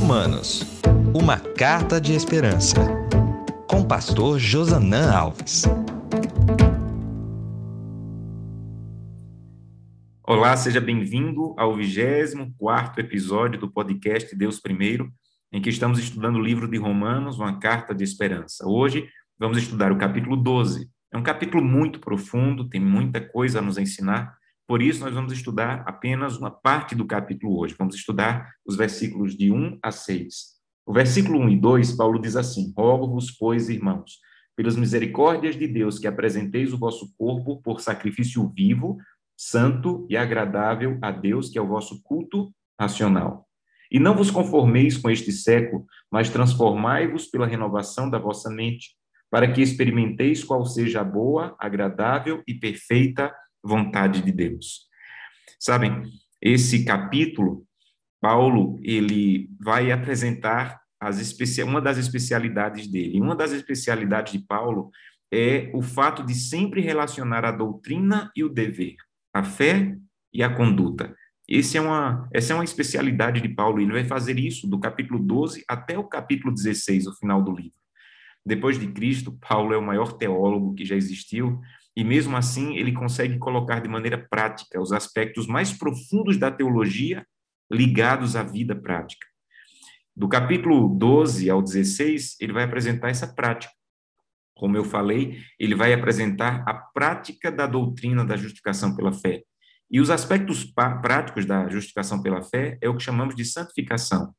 Romanos, uma carta de esperança. Com pastor Josanã Alves. Olá, seja bem-vindo ao 24 episódio do podcast Deus Primeiro, em que estamos estudando o livro de Romanos, uma carta de esperança. Hoje vamos estudar o capítulo 12. É um capítulo muito profundo, tem muita coisa a nos ensinar, por isso, nós vamos estudar apenas uma parte do capítulo hoje. Vamos estudar os versículos de 1 a 6. O versículo 1 e 2, Paulo diz assim: Rogo-vos, pois, irmãos, pelas misericórdias de Deus, que apresenteis o vosso corpo por sacrifício vivo, santo e agradável a Deus, que é o vosso culto racional. E não vos conformeis com este século, mas transformai-vos pela renovação da vossa mente, para que experimenteis qual seja a boa, agradável e perfeita vontade de Deus. Sabem, esse capítulo, Paulo, ele vai apresentar as uma das especialidades dele. Uma das especialidades de Paulo é o fato de sempre relacionar a doutrina e o dever, a fé e a conduta. Esse é uma, essa é uma especialidade de Paulo. Ele vai fazer isso do capítulo 12 até o capítulo 16, o final do livro. Depois de Cristo, Paulo é o maior teólogo que já existiu, e mesmo assim ele consegue colocar de maneira prática os aspectos mais profundos da teologia ligados à vida prática. Do capítulo 12 ao 16, ele vai apresentar essa prática. Como eu falei, ele vai apresentar a prática da doutrina da justificação pela fé. E os aspectos práticos da justificação pela fé é o que chamamos de santificação.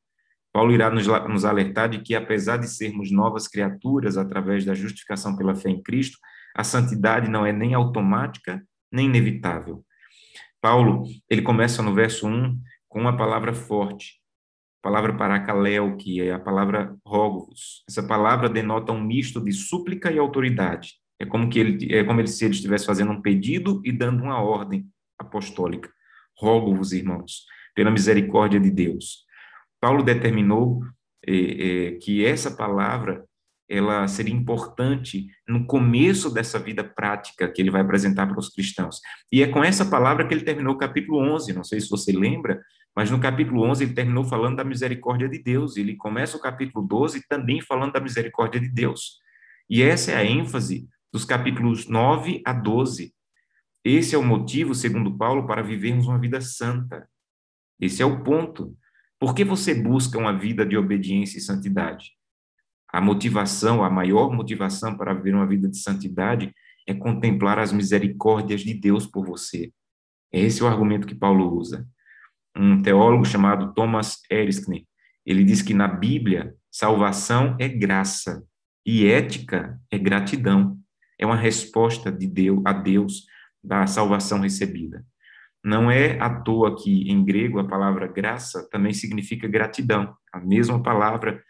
Paulo irá nos, nos alertar de que, apesar de sermos novas criaturas através da justificação pela fé em Cristo, a santidade não é nem automática, nem inevitável. Paulo, ele começa no verso 1 com uma palavra forte, palavra paracaléu, que é a palavra rogos. Essa palavra denota um misto de súplica e autoridade. É como que ele é como ele, se ele estivesse fazendo um pedido e dando uma ordem apostólica. Rogo-vos, irmãos, pela misericórdia de Deus. Paulo determinou eh, eh, que essa palavra ela seria importante no começo dessa vida prática que ele vai apresentar para os cristãos. E é com essa palavra que ele terminou o capítulo 11, não sei se você lembra, mas no capítulo 11 ele terminou falando da misericórdia de Deus, ele começa o capítulo 12 também falando da misericórdia de Deus. E essa é a ênfase dos capítulos 9 a 12. Esse é o motivo, segundo Paulo, para vivermos uma vida santa. Esse é o ponto. Por que você busca uma vida de obediência e santidade? A motivação, a maior motivação para viver uma vida de santidade é contemplar as misericórdias de Deus por você. Esse é o argumento que Paulo usa. Um teólogo chamado Thomas Erskine, ele diz que na Bíblia, salvação é graça e ética é gratidão. É uma resposta de Deus a Deus da salvação recebida. Não é à toa que em grego a palavra graça também significa gratidão. A mesma palavra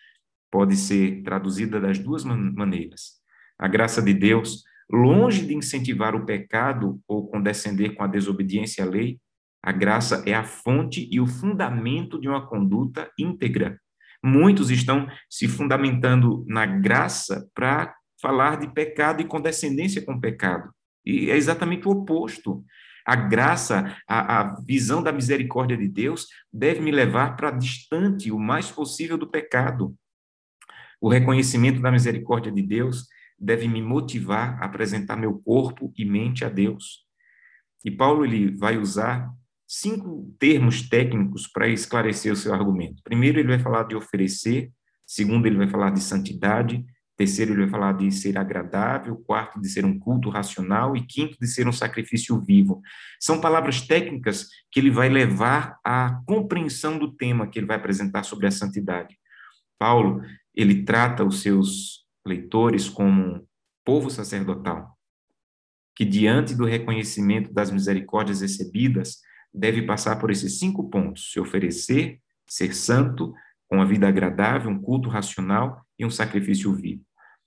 pode ser traduzida das duas maneiras. A graça de Deus, longe de incentivar o pecado ou condescender com a desobediência à lei, a graça é a fonte e o fundamento de uma conduta íntegra. Muitos estão se fundamentando na graça para falar de pecado e condescendência com o pecado. E é exatamente o oposto. A graça, a, a visão da misericórdia de Deus deve me levar para distante o mais possível do pecado. O reconhecimento da misericórdia de Deus deve me motivar a apresentar meu corpo e mente a Deus. E Paulo ele vai usar cinco termos técnicos para esclarecer o seu argumento. Primeiro, ele vai falar de oferecer. Segundo, ele vai falar de santidade. Terceiro, ele vai falar de ser agradável. Quarto, de ser um culto racional. E quinto, de ser um sacrifício vivo. São palavras técnicas que ele vai levar à compreensão do tema que ele vai apresentar sobre a santidade. Paulo, ele trata os seus leitores como povo sacerdotal, que diante do reconhecimento das misericórdias recebidas, deve passar por esses cinco pontos: se oferecer, ser santo, com uma vida agradável, um culto racional e um sacrifício vivo.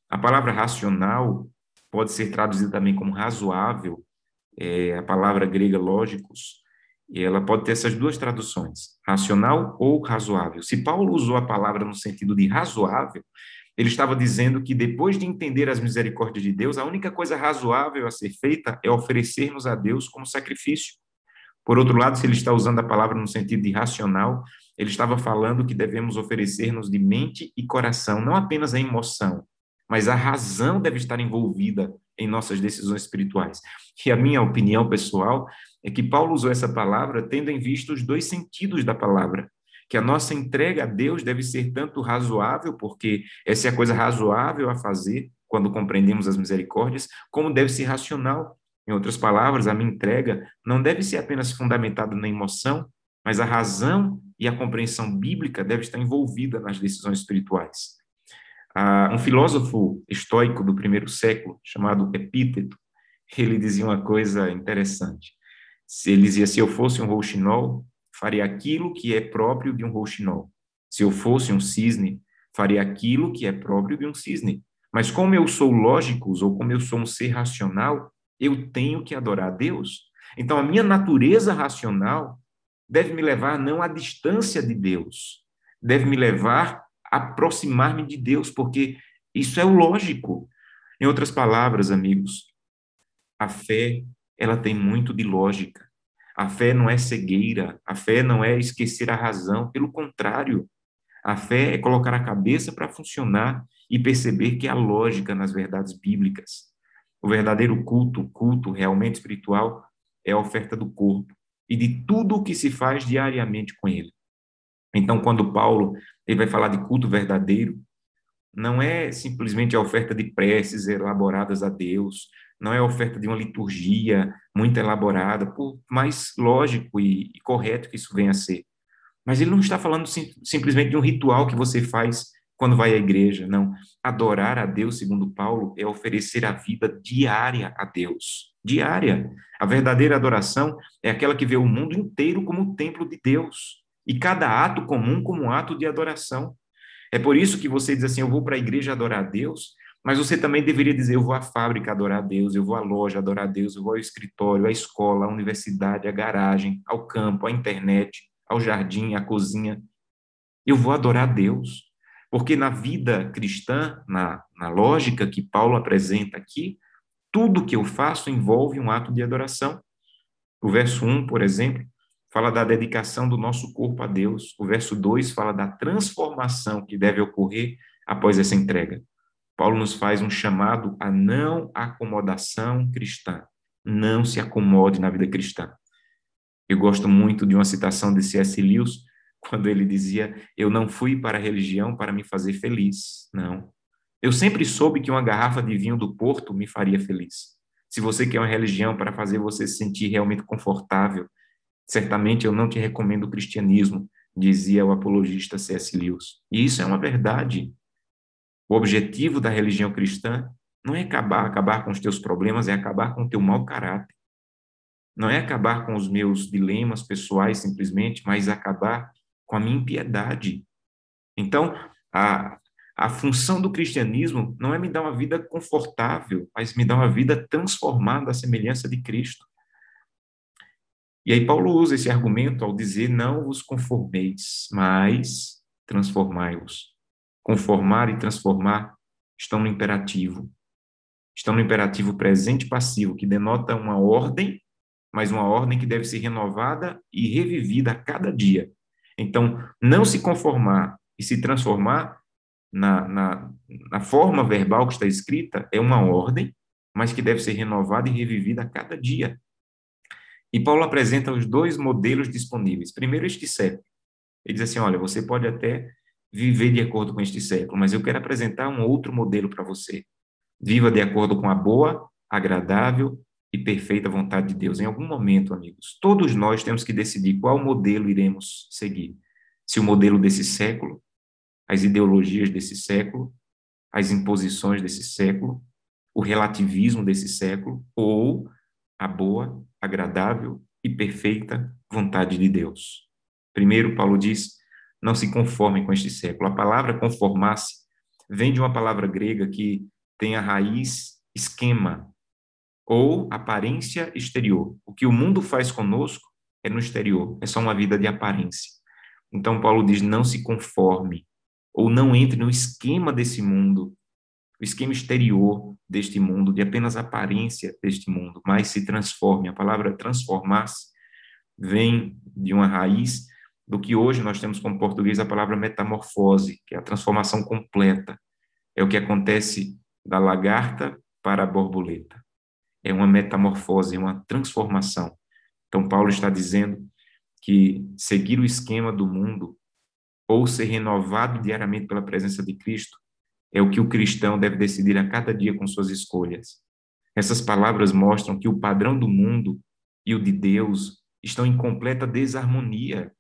A palavra racional pode ser traduzida também como razoável, é, a palavra grega lógicos, e ela pode ter essas duas traduções, racional ou razoável. Se Paulo usou a palavra no sentido de razoável, ele estava dizendo que depois de entender as misericórdias de Deus, a única coisa razoável a ser feita é oferecermos a Deus como sacrifício. Por outro lado, se ele está usando a palavra no sentido de racional, ele estava falando que devemos oferecer-nos de mente e coração, não apenas a emoção, mas a razão deve estar envolvida em nossas decisões espirituais. E a minha opinião pessoal é que Paulo usou essa palavra tendo em vista os dois sentidos da palavra. Que a nossa entrega a Deus deve ser tanto razoável, porque essa é a coisa razoável a fazer quando compreendemos as misericórdias, como deve ser racional. Em outras palavras, a minha entrega não deve ser apenas fundamentada na emoção, mas a razão e a compreensão bíblica deve estar envolvida nas decisões espirituais. Ah, um filósofo estoico do primeiro século, chamado Epíteto, ele dizia uma coisa interessante. Ele dizia: se eu fosse um rouxinol, faria aquilo que é próprio de um rouxinol. Se eu fosse um cisne, faria aquilo que é próprio de um cisne. Mas como eu sou lógicos, ou como eu sou um ser racional, eu tenho que adorar a Deus. Então, a minha natureza racional deve me levar não à distância de Deus, deve me levar a aproximar-me de Deus, porque isso é o lógico. Em outras palavras, amigos, a fé, ela tem muito de lógica. A fé não é cegueira, a fé não é esquecer a razão, pelo contrário, a fé é colocar a cabeça para funcionar e perceber que há lógica nas verdades bíblicas. O verdadeiro culto, o culto realmente espiritual, é a oferta do corpo e de tudo o que se faz diariamente com ele. Então, quando Paulo ele vai falar de culto verdadeiro, não é simplesmente a oferta de preces elaboradas a Deus, não é a oferta de uma liturgia muito elaborada, por mais lógico e, e correto que isso venha a ser. Mas ele não está falando sim, simplesmente de um ritual que você faz quando vai à igreja, não. Adorar a Deus, segundo Paulo, é oferecer a vida diária a Deus. Diária. A verdadeira adoração é aquela que vê o mundo inteiro como o templo de Deus. E cada ato comum como um ato de adoração. É por isso que você diz assim: eu vou para a igreja adorar a Deus, mas você também deveria dizer: eu vou à fábrica adorar a Deus, eu vou à loja adorar a Deus, eu vou ao escritório, à escola, à universidade, à garagem, ao campo, à internet, ao jardim, à cozinha. Eu vou adorar a Deus. Porque na vida cristã, na, na lógica que Paulo apresenta aqui, tudo que eu faço envolve um ato de adoração. O verso 1, por exemplo, fala da dedicação do nosso corpo a Deus. O verso 2 fala da transformação que deve ocorrer após essa entrega. Paulo nos faz um chamado à não acomodação cristã. Não se acomode na vida cristã. Eu gosto muito de uma citação de C.S. Lewis, quando ele dizia: Eu não fui para a religião para me fazer feliz. Não. Eu sempre soube que uma garrafa de vinho do Porto me faria feliz. Se você quer uma religião para fazer você se sentir realmente confortável, certamente eu não te recomendo o cristianismo, dizia o apologista C.S. Lewis. E isso é uma verdade. O objetivo da religião cristã não é acabar, acabar com os teus problemas, é acabar com o teu mau caráter. Não é acabar com os meus dilemas pessoais simplesmente, mas acabar com a minha impiedade. Então, a, a função do cristianismo não é me dar uma vida confortável, mas me dar uma vida transformada à semelhança de Cristo. E aí Paulo usa esse argumento ao dizer: não vos conformeis, mas transformai-vos. Conformar e transformar estão no imperativo. Estão no imperativo presente passivo, que denota uma ordem, mas uma ordem que deve ser renovada e revivida a cada dia. Então, não se conformar e se transformar na, na, na forma verbal que está escrita é uma ordem, mas que deve ser renovada e revivida a cada dia. E Paulo apresenta os dois modelos disponíveis. Primeiro, este século. Ele diz assim: olha, você pode até viver de acordo com este século, mas eu quero apresentar um outro modelo para você. Viva de acordo com a boa, agradável e perfeita vontade de Deus. Em algum momento, amigos, todos nós temos que decidir qual modelo iremos seguir. Se o modelo desse século, as ideologias desse século, as imposições desse século, o relativismo desse século, ou a boa, agradável e perfeita vontade de Deus. Primeiro, Paulo diz: não se conformem com este século. A palavra conformar-se vem de uma palavra grega que tem a raiz esquema, ou aparência exterior. O que o mundo faz conosco é no exterior, é só uma vida de aparência. Então, Paulo diz: não se conforme, ou não entre no esquema desse mundo, o esquema exterior deste mundo, de apenas aparência deste mundo, mas se transforme. A palavra transformar-se vem de uma raiz do que hoje nós temos como português a palavra metamorfose, que é a transformação completa. É o que acontece da lagarta para a borboleta. É uma metamorfose, é uma transformação. Então, Paulo está dizendo que seguir o esquema do mundo ou ser renovado diariamente pela presença de Cristo é o que o cristão deve decidir a cada dia com suas escolhas. Essas palavras mostram que o padrão do mundo e o de Deus estão em completa desarmonia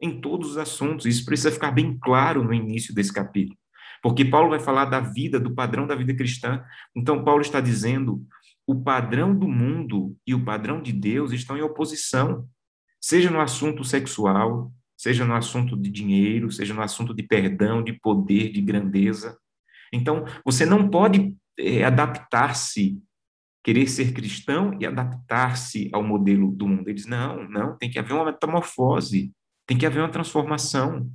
em todos os assuntos. Isso precisa ficar bem claro no início desse capítulo. Porque Paulo vai falar da vida, do padrão da vida cristã. Então, Paulo está dizendo: o padrão do mundo e o padrão de Deus estão em oposição, seja no assunto sexual, seja no assunto de dinheiro, seja no assunto de perdão, de poder, de grandeza. Então, você não pode é, adaptar-se, querer ser cristão e adaptar-se ao modelo do mundo. Eles, não, não, tem que haver uma metamorfose, tem que haver uma transformação.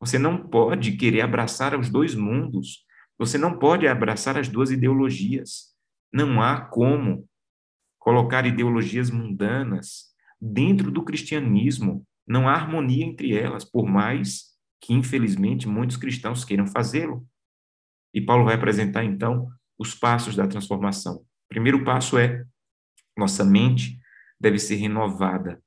Você não pode querer abraçar os dois mundos. Você não pode abraçar as duas ideologias. Não há como colocar ideologias mundanas dentro do cristianismo. Não há harmonia entre elas, por mais que, infelizmente, muitos cristãos queiram fazê-lo. E Paulo vai apresentar, então, os passos da transformação. O primeiro passo é: nossa mente deve ser renovada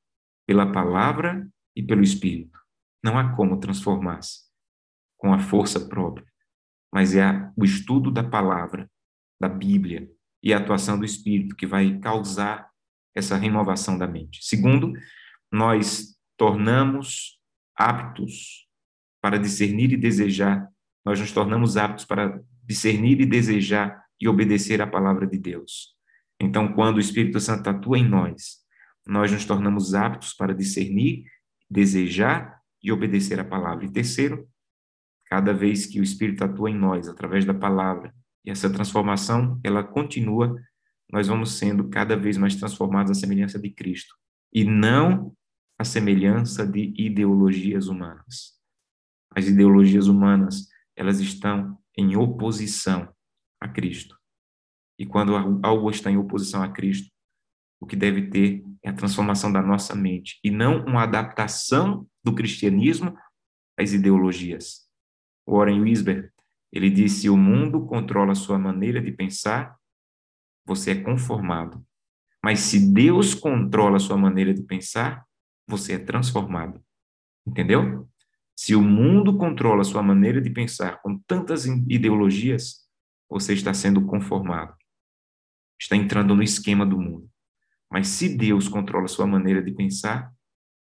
pela palavra e pelo Espírito. Não há como transformar-se com a força própria, mas é o estudo da palavra, da Bíblia e a atuação do Espírito que vai causar essa renovação da mente. Segundo, nós tornamos aptos para discernir e desejar, nós nos tornamos aptos para discernir e desejar e obedecer à palavra de Deus. Então, quando o Espírito Santo atua em nós, nós nos tornamos aptos para discernir, desejar e obedecer a palavra. E terceiro, cada vez que o Espírito atua em nós através da palavra, e essa transformação, ela continua, nós vamos sendo cada vez mais transformados à semelhança de Cristo, e não à semelhança de ideologias humanas. As ideologias humanas, elas estão em oposição a Cristo. E quando algo está em oposição a Cristo, o que deve ter é a transformação da nossa mente e não uma adaptação do cristianismo às ideologias. Warren Wisber, ele disse: "O mundo controla a sua maneira de pensar, você é conformado. Mas se Deus controla a sua maneira de pensar, você é transformado." Entendeu? Se o mundo controla sua maneira de pensar com tantas ideologias, você está sendo conformado. Está entrando no esquema do mundo. Mas se Deus controla sua maneira de pensar,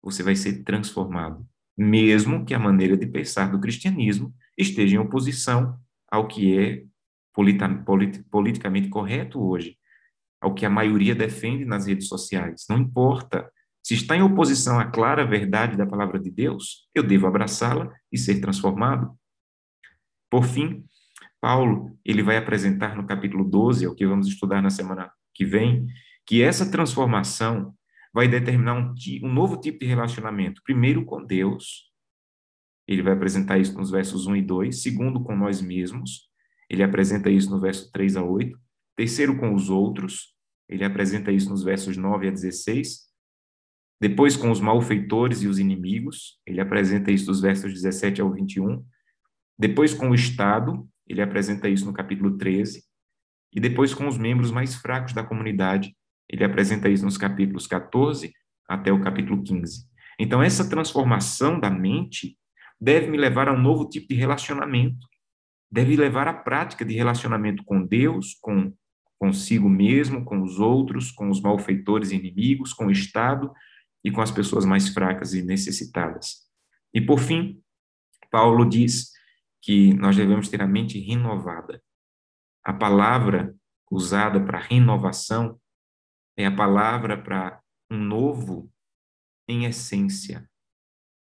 você vai ser transformado, mesmo que a maneira de pensar do cristianismo esteja em oposição ao que é politicamente correto hoje, ao que a maioria defende nas redes sociais. Não importa. Se está em oposição à clara verdade da palavra de Deus, eu devo abraçá-la e ser transformado. Por fim, Paulo, ele vai apresentar no capítulo 12, é o que vamos estudar na semana que vem, que essa transformação vai determinar um, um novo tipo de relacionamento. Primeiro, com Deus, ele vai apresentar isso nos versos 1 e 2. Segundo, com nós mesmos, ele apresenta isso no verso 3 a 8. Terceiro, com os outros, ele apresenta isso nos versos 9 a 16. Depois, com os malfeitores e os inimigos, ele apresenta isso dos versos 17 ao 21. Depois, com o Estado, ele apresenta isso no capítulo 13. E depois, com os membros mais fracos da comunidade, ele apresenta isso nos capítulos 14 até o capítulo 15. Então, essa transformação da mente deve me levar a um novo tipo de relacionamento. Deve levar à prática de relacionamento com Deus, com consigo mesmo, com os outros, com os malfeitores e inimigos, com o Estado e com as pessoas mais fracas e necessitadas. E, por fim, Paulo diz que nós devemos ter a mente renovada. A palavra usada para renovação é a palavra para um novo em essência.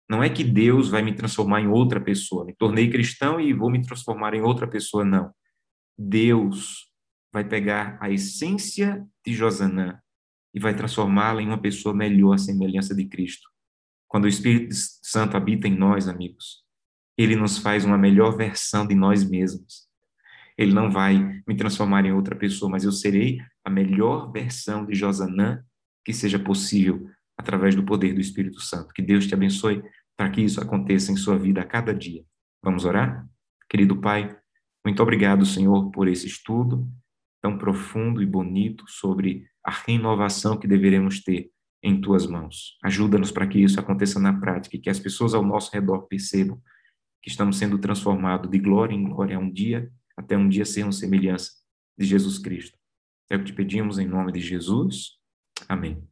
Não é que Deus vai me transformar em outra pessoa, me tornei cristão e vou me transformar em outra pessoa, não. Deus vai pegar a essência de Josanã e vai transformá-la em uma pessoa melhor, à semelhança de Cristo. Quando o Espírito Santo habita em nós, amigos, ele nos faz uma melhor versão de nós mesmos. Ele não vai me transformar em outra pessoa, mas eu serei a melhor versão de Josanã que seja possível através do poder do Espírito Santo. Que Deus te abençoe para que isso aconteça em sua vida a cada dia. Vamos orar? Querido Pai, muito obrigado, Senhor, por esse estudo tão profundo e bonito sobre a renovação que deveremos ter em tuas mãos. Ajuda-nos para que isso aconteça na prática e que as pessoas ao nosso redor percebam que estamos sendo transformados de glória em glória um dia, até um dia sermos semelhança de Jesus Cristo. É o que te pedimos em nome de Jesus. Amém.